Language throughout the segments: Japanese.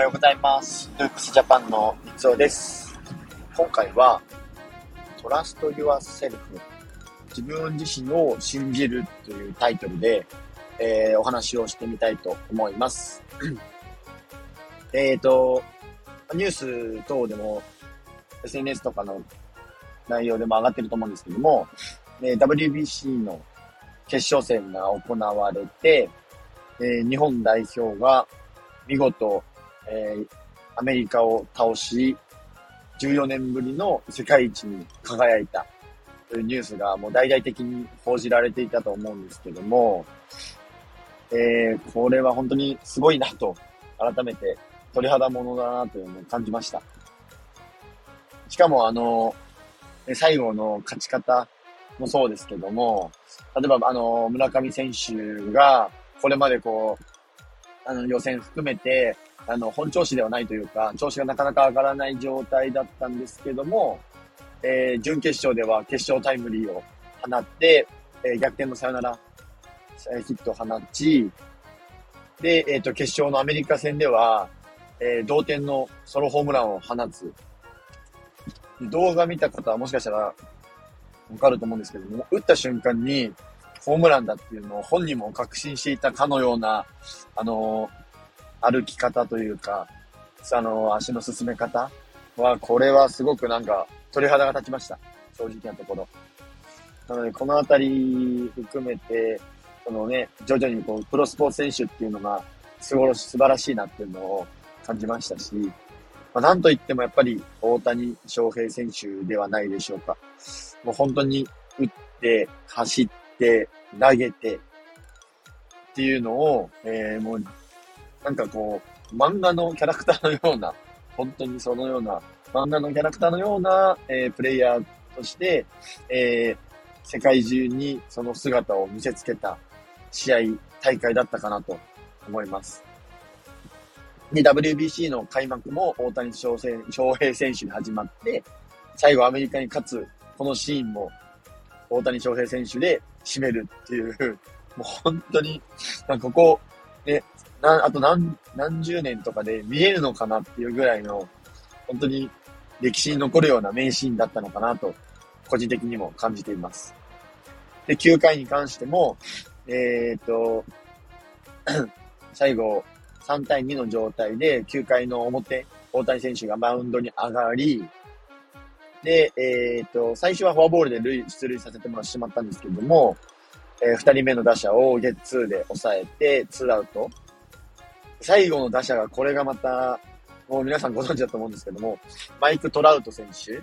はようございます。ルークスジャパンの三つおです。今回は、Trust Yourself 自分自身を信じるというタイトルで、えーお話をしてみたいと思います。えっと、ニュース等でも SNS とかの内容でも上がってると思うんですけども、えー WBC の決勝戦が行われて、えー日本代表が見事、えーアメリカを倒し、14年ぶりの世界一に輝いたというニュースがもう大々的に報じられていたと思うんですけども、えーこれは本当にすごいなと、改めて鳥肌ものだなというのを感じました。しかもあの、最後の勝ち方もそうですけども、例えばあの、村上選手が、これまでこう、あの、予選含めて、あの、本調子ではないというか、調子がなかなか上がらない状態だったんですけども、えー準決勝では決勝タイムリーを放って、えー逆転のサヨナラ、えーヒットを放ち、で、えっ、と、決勝のアメリカ戦では、えー同点のソロホームランを放つ。動画見た方はもしかしたらわかると思うんですけども、打った瞬間にホームランだっていうのを本人も確信していたかのような、あの歩き方というか、あの足の進め方は、これはすごくなんか鳥肌が立ちました。正直なところ。なので、このあたり含めて、そのね、徐々にこう、プロスポーツ選手っていうのが、すごろ、素晴らしいなっていうのを感じましたし、まあ、なんといってもやっぱり大谷翔平選手ではないでしょうか。もう本当に打って、走って、投げてっていうのを、えーもう、なんかこう、漫画のキャラクターのような、本当にそのような、漫画のキャラクターのような、えープレイヤーとして、えー世界中にその姿を見せつけた試合、大会だったかなと思います。で、WBC の開幕も大谷翔平翔平選手に始まって、最後アメリカに勝つ、このシーンも大谷翔平選手で締めるっていう、もう本当に、なんかここ、ね、なあと何、何十年とかで見えるのかなっていうぐらいの、本当に歴史に残るような名シーンだったのかなと、個人的にも感じています。で、9回に関しても、えっ、と、最後、3対2の状態で、9回の表、大谷選手がマウンドに上がり、で、えっ、と、最初はフォアボールで塁出塁させてもらってしまったんですけども、え2人目の打者をゲッツーで抑えて、ツーアウト。最後の打者が、これがまた、もう皆さんご存知だと思うんですけども、マイク・トラウト選手っ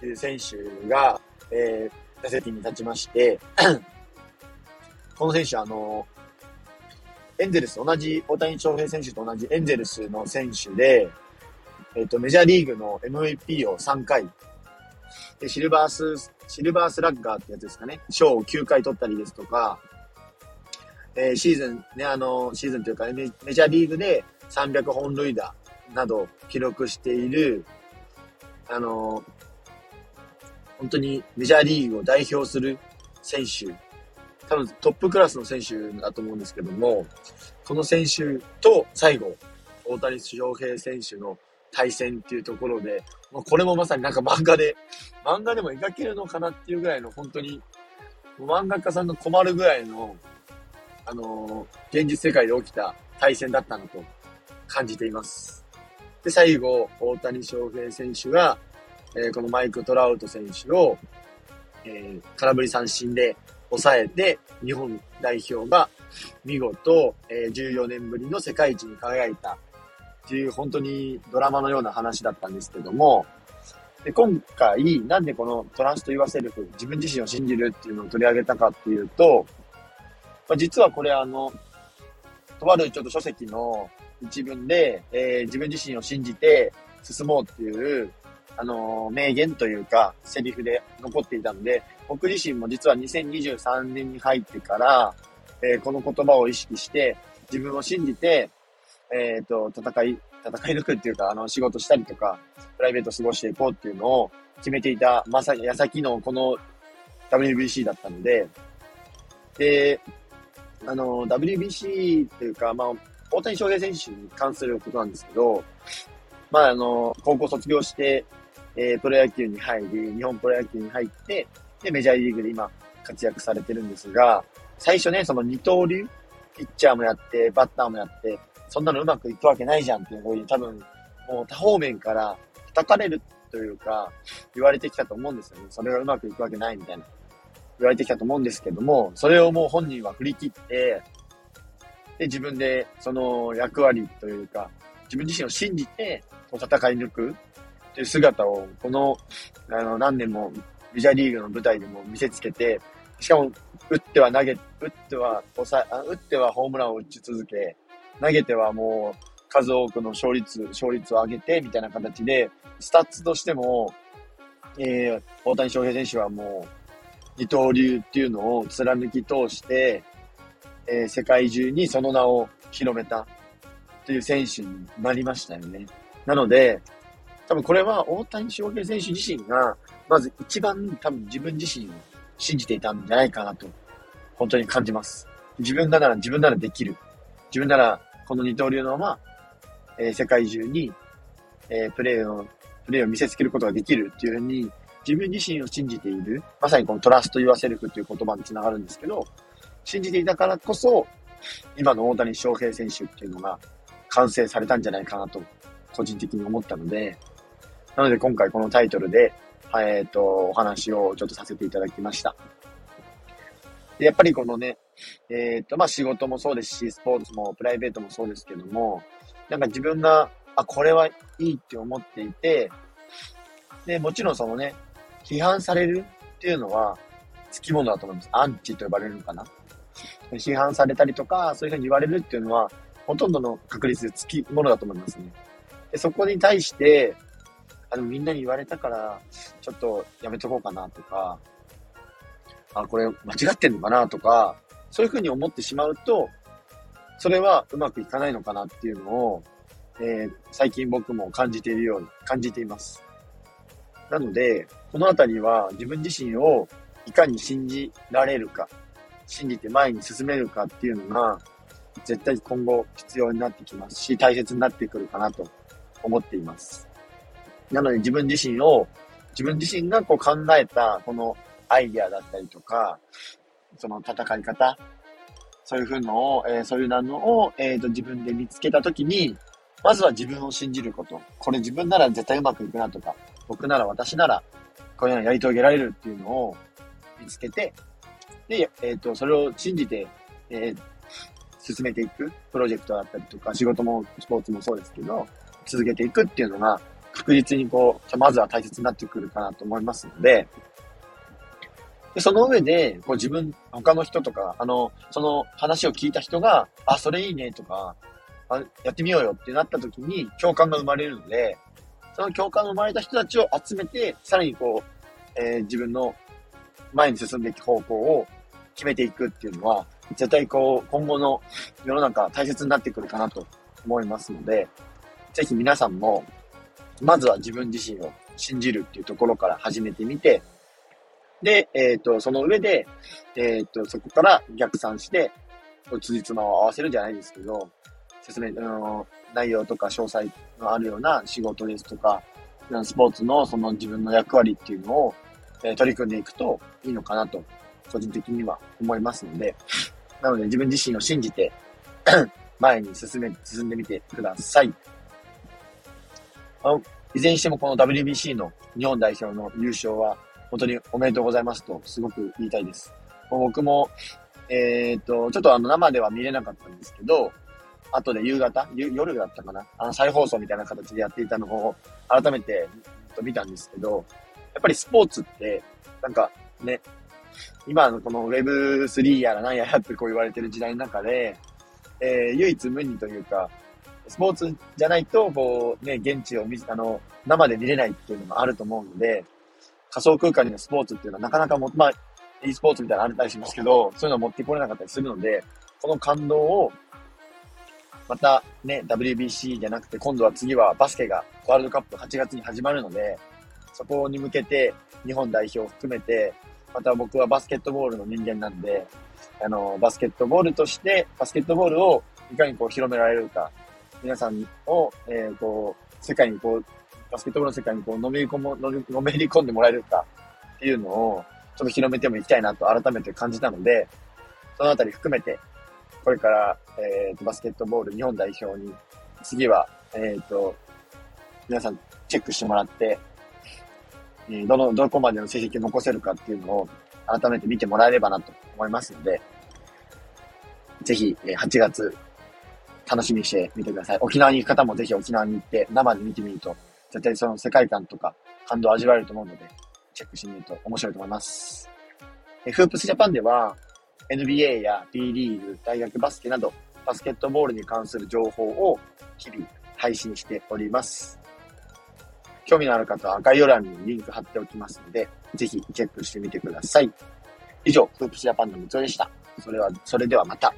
ていう選手が、えー打席に立ちまして、この選手、あの、エンゼルス、同じ、大谷翔平選手と同じエンゼルスの選手で、えっ、と、メジャーリーグの MVP を3回、で、シルバース、シルバースラッガーってやつですかね、賞を9回取ったりですとか、えーシーズン、ね、あの、シーズンというか、メメジャーリーグで300本塁打など記録している、あの、本当にメジャーリーグを代表する選手、多分トップクラスの選手だと思うんですけども、この選手と最後、大谷翔平選手の対戦っていうところで、もうこれもまさになんか漫画で、漫画でも描けるのかなっていうぐらいの本当に、漫画家さんが困るぐらいの、あのー現実世界で起きた対戦だったなと感じています。で、最後、大谷翔平選手が、えーこのマイク・トラウト選手を、えー空振り三振で抑えて、日本代表が見事、えー14年ぶりの世界一に輝いたっていう本当にドラマのような話だったんですけども、で今回、なんでこのトランスと言わせる自分自身を信じるっていうのを取り上げたかっていうと、まあ、実はこれあの、とあるちょっと書籍の一文で、えー自分自身を信じて進もうっていう、あのー名言というか、セリフで残っていたので、僕自身も実は2023年に入ってから、えーこの言葉を意識して、自分を信じて、えっ、と、戦い、戦い抜くっていうか、あの、仕事したりとか、プライベート過ごしていこうっていうのを決めていた、まさに矢先のこの WBC だったので、で、あの、WBC っていうか、まあ、大谷翔平選手に関することなんですけど、まあ、あの、高校卒業して、えー、プロ野球に入り、日本プロ野球に入って、で、メジャーリーグで今活躍されてるんですが、最初ね、その二刀流、ピッチャーもやって、バッターもやって、そんなのうまくいくわけないじゃんっていうふうに多分、もう多方面から叩かれるというか、言われてきたと思うんですよね。それがうまくいくわけないみたいな。言われてきたと思うんですけども、それをもう本人は振り切って、で、自分でその役割というか、自分自身を信じて、戦い抜くっていう姿を、この、あの、何年もメジャーリーグの舞台でも見せつけて、しかも、打っては投げ、打っては抑え、打ってはホームランを打ち続け、投げてはもう数多くの勝率、勝率を上げて、みたいな形で、スタッツとしても、えー、大谷翔平選手はもう、二刀流っていうのを貫き通して、えー、世界中にその名を広めたという選手になりましたよね。なので、多分これは大谷翔平選手自身が、まず一番多分自分自身を信じていたんじゃないかなと、本当に感じます。自分なら自分ならできる。自分ならこの二刀流のまま、えー、世界中に、えー、プレーを、プレーを見せつけることができるっていうふうに、自分自身を信じている。まさにこのトラスト・ユア・セルフという言葉につながるんですけど、信じていたからこそ、今の大谷翔平選手っていうのが完成されたんじゃないかなと、個人的に思ったので、なので今回このタイトルで、えっ、ー、と、お話をちょっとさせていただきました。でやっぱりこのね、えっ、と、まあ、仕事もそうですし、スポーツもプライベートもそうですけども、なんか自分が、あ、これはいいって思っていて、で、もちろんそのね、批判されるっていうのは、つきものだと思います。アンチと呼ばれるのかな。批判されたりとか、そういうふうに言われるっていうのは、ほとんどの確率でつきものだと思いますね。でそこに対して、あの、みんなに言われたから、ちょっとやめとこうかなとか、あ、これ間違ってんのかなとか、そういうふうに思ってしまうと、それはうまくいかないのかなっていうのを、えー、最近僕も感じているように感じています。なので、このあたりは自分自身をいかに信じられるか、信じて前に進めるかっていうのが、絶対今後必要になってきますし、大切になってくるかなと思っています。なので自分自身を、自分自身がこう考えたこのアイデアだったりとか、その戦い方、そういうふうのを、えー、そういうのを、えーと、自分で見つけたときに、まずは自分を信じること。これ自分なら絶対うまくいくなとか、僕なら私なら、こういうのやり遂げられるっていうのを見つけて、で、えっ、ー、と、それを信じて、えー、進めていくプロジェクトだったりとか、仕事もスポーツもそうですけど、続けていくっていうのが、確実にこう、まずは大切になってくるかなと思いますので、で、その上で、こう自分、他の人とか、あの、その話を聞いた人が、あ、それいいねとか、あやってみようよってなった時に共感が生まれるので、その共感が生まれた人たちを集めて、さらにこう、えー、自分の前に進んでいく方向を決めていくっていうのは、絶対こう、今後の世の中大切になってくるかなと思いますので、ぜひ皆さんも、まずは自分自身を信じるっていうところから始めてみて、で、えっ、ー、と、その上で、えっ、ー、と、そこから逆算して、つじつまを合わせるじゃないですけど、説明、あの、内容とか詳細のあるような仕事ですとか、スポーツのその自分の役割っていうのを、えー、取り組んでいくといいのかなと、個人的には思いますので、なので自分自身を信じて 前に進め、進んでみてください。あの、いずれにしてもこの WBC の日本代表の優勝は本当におめでとうございますと、すごく言いたいです。僕も、えー、っと、ちょっとあの、生では見れなかったんですけど、後で夕方夜だったかな？あの、再放送みたいな形でやっていたのを、改めて見たんですけど、やっぱりスポーツって、なんかね、今のこの Web3 やら何やらってこう言われてる時代の中で、えー、唯一無二というか、スポーツじゃないと、こうね、現地を見、あの、生で見れないっていうのもあると思うので、仮想空間にのスポーツっていうのはなかなかも、まあ、e スポーツみたいなのあったりしますけど、そういうのを持ってこれなかったりするので、この感動を、またね、WBC じゃなくて、今度は次はバスケがワールドカップ8月に始まるので、そこに向けて日本代表を含めて、また僕はバスケットボールの人間なんで、あの、バスケットボールとして、バスケットボールをいかにこう広められるか、皆さんを、えー、こう、世界にこう、バスケットボールの世界にこう、のめり込む、のめり込んでもらえるかっていうのを、ちょっと広めてもいきたいなと改めて感じたので、そのあたり含めて、これから、えっ、ー、と、バスケットボール日本代表に、次は、えっ、ー、と、皆さんチェックしてもらって、えー、どの、どこまでの成績を残せるかっていうのを改めて見てもらえればなと思いますので、ぜひ、え8月、楽しみにしてみてください。沖縄に行く方もぜひ沖縄に行って生で見てみると、絶対その世界観とか感動を味わえると思うので、チェックしてみると面白いと思います。えフープスジャパンでは、NBA や B リーグ、大学バスケなど、バスケットボールに関する情報を日々配信しております。興味のある方は概要欄にリンク貼っておきますので、ぜひチェックしてみてください。以上、フープスジャパンのみつでした。それは、それではまた。